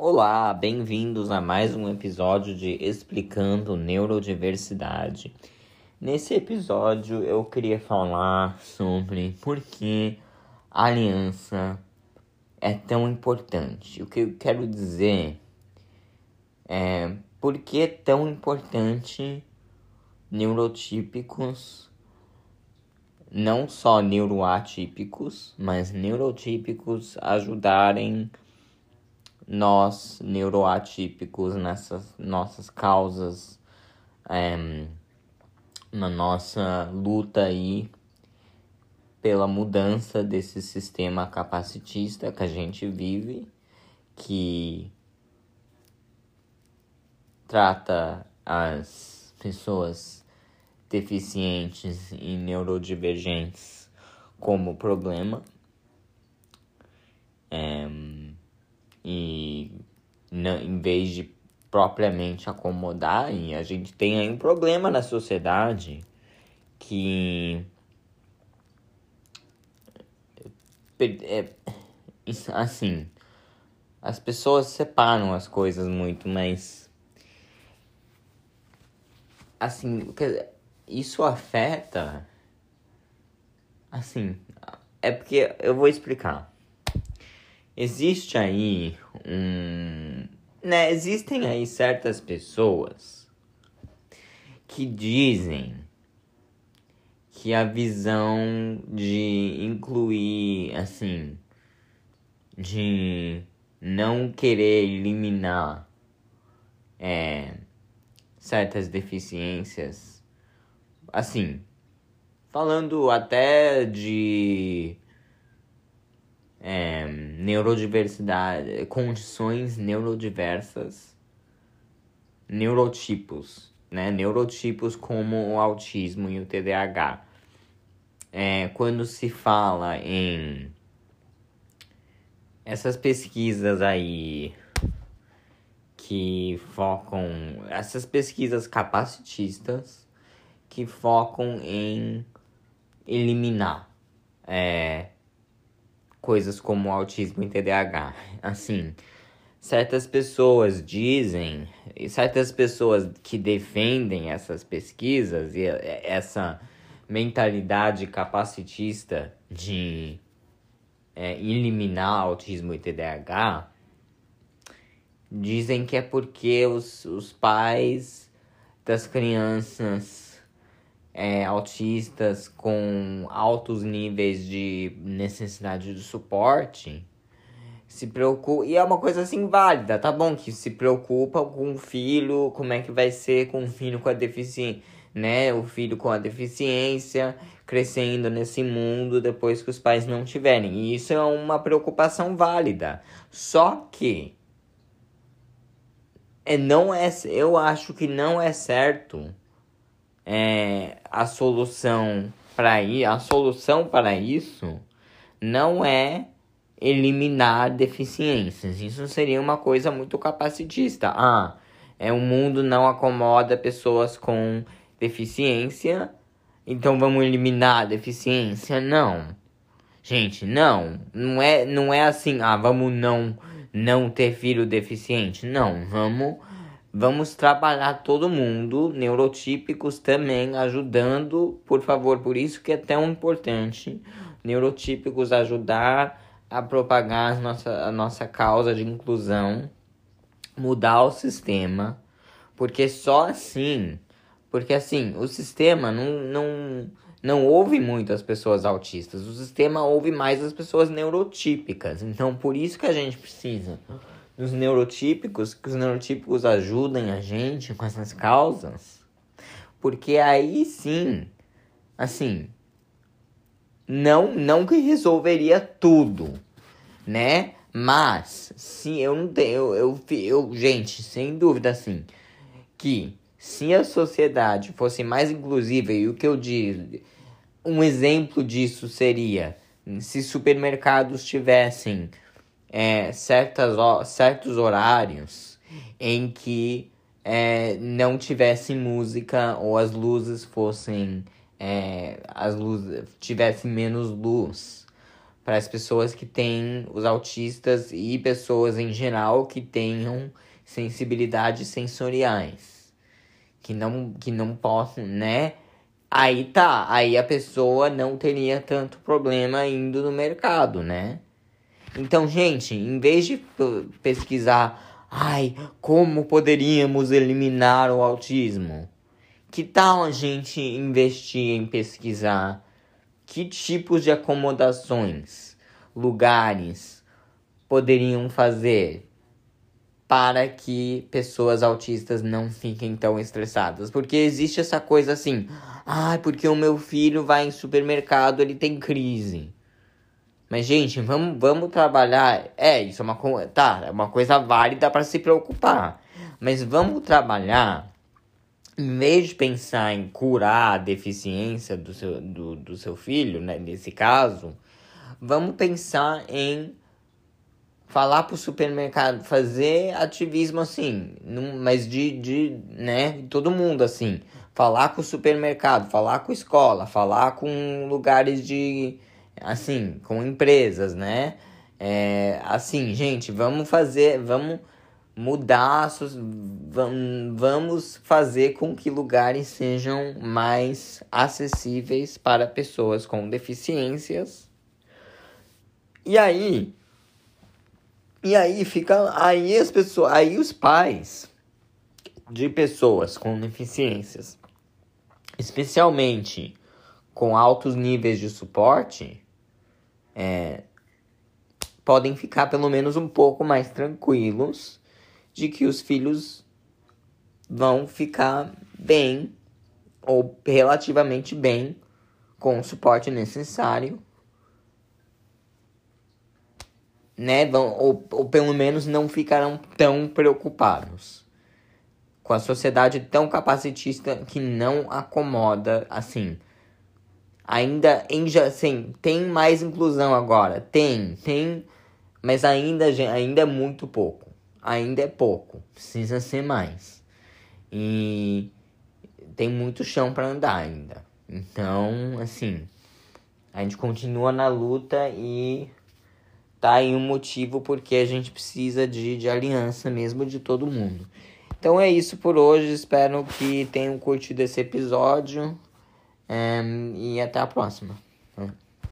Olá, bem-vindos a mais um episódio de Explicando Neurodiversidade. Nesse episódio eu queria falar sobre por que a aliança é tão importante. O que eu quero dizer é por que é tão importante neurotípicos, não só neuroatípicos, mas neurotípicos ajudarem nós neuroatípicos nessas nossas causas, é, na nossa luta aí pela mudança desse sistema capacitista que a gente vive, que trata as pessoas deficientes e neurodivergentes como problema. É, e em vez de propriamente acomodar, a gente tem aí um problema na sociedade que é, assim as pessoas separam as coisas muito, mas assim isso afeta assim é porque eu vou explicar existe aí um. Né, existem aí certas pessoas que dizem que a visão de incluir, assim, de não querer eliminar é, certas deficiências, assim, falando até de é, neurodiversidade, condições neurodiversas, neurotipos, né? Neurotipos como o autismo e o TDAH. É, quando se fala em essas pesquisas aí que focam, essas pesquisas capacitistas que focam em eliminar é, coisas como autismo e TDAH. Assim, certas pessoas dizem, certas pessoas que defendem essas pesquisas e essa mentalidade capacitista de é, eliminar autismo e TDAH, dizem que é porque os, os pais das crianças é, autistas com altos níveis de necessidade de suporte se preocupa e é uma coisa assim válida, tá bom que se preocupa com o filho, como é que vai ser com o filho com a deficiência, né? O filho com a deficiência crescendo nesse mundo depois que os pais não tiverem. E isso é uma preocupação válida. Só que é não é, eu acho que não é certo é, a solução para ir, a solução para isso não é eliminar deficiências. Isso seria uma coisa muito capacitista. Ah, é o mundo não acomoda pessoas com deficiência, então vamos eliminar a deficiência? Não. Gente, não. Não é, não é assim, ah, vamos não não ter filho deficiente. Não, vamos Vamos trabalhar todo mundo, neurotípicos também, ajudando, por favor, por isso que é tão importante neurotípicos ajudar a propagar a nossa, a nossa causa de inclusão, mudar o sistema, porque só assim, porque assim, o sistema não, não, não ouve muito as pessoas autistas, o sistema ouve mais as pessoas neurotípicas, então por isso que a gente precisa dos neurotípicos, que os neurotípicos ajudem a gente com essas causas, porque aí sim, assim, não, não que resolveria tudo, né? Mas, sim, eu não tenho, eu, eu, eu, gente, sem dúvida, assim, que se a sociedade fosse mais inclusiva, e o que eu digo, um exemplo disso seria se supermercados tivessem é, certas, certos horários em que é, não tivesse música ou as luzes fossem é, as luzes tivessem menos luz para as pessoas que têm os autistas e pessoas em geral que tenham sensibilidades sensoriais, que não que não possam, né? Aí tá, aí a pessoa não teria tanto problema indo no mercado, né? Então, gente, em vez de pesquisar, ai, como poderíamos eliminar o autismo? Que tal a gente investir em pesquisar que tipos de acomodações, lugares poderiam fazer para que pessoas autistas não fiquem tão estressadas. Porque existe essa coisa assim, ah, porque o meu filho vai em supermercado, ele tem crise. Mas, gente, vamos, vamos trabalhar. É, isso é uma, tá, é uma coisa válida para se preocupar. Mas vamos trabalhar em vez de pensar em curar a deficiência do seu, do, do seu filho, né, nesse caso, vamos pensar em falar pro supermercado, fazer ativismo assim, mas de, de, né, todo mundo assim, falar com o supermercado, falar com escola, falar com lugares de, assim, com empresas, né, é, assim, gente, vamos fazer, vamos mudar, vamos fazer com que lugares sejam mais acessíveis para pessoas com deficiências. E aí, e aí fica aí as pessoas, aí os pais de pessoas com deficiências, especialmente com altos níveis de suporte, é, podem ficar pelo menos um pouco mais tranquilos de que os filhos vão ficar bem ou relativamente bem com o suporte necessário, né? Vão, ou, ou pelo menos não ficarão tão preocupados com a sociedade tão capacitista que não acomoda assim. Ainda em assim, tem mais inclusão agora, tem, tem, mas ainda ainda é muito pouco ainda é pouco, precisa ser mais. E tem muito chão para andar ainda. Então, assim, a gente continua na luta e tá aí um motivo porque a gente precisa de, de aliança mesmo de todo mundo. Então é isso por hoje. Espero que tenham curtido esse episódio. Um, e até a próxima.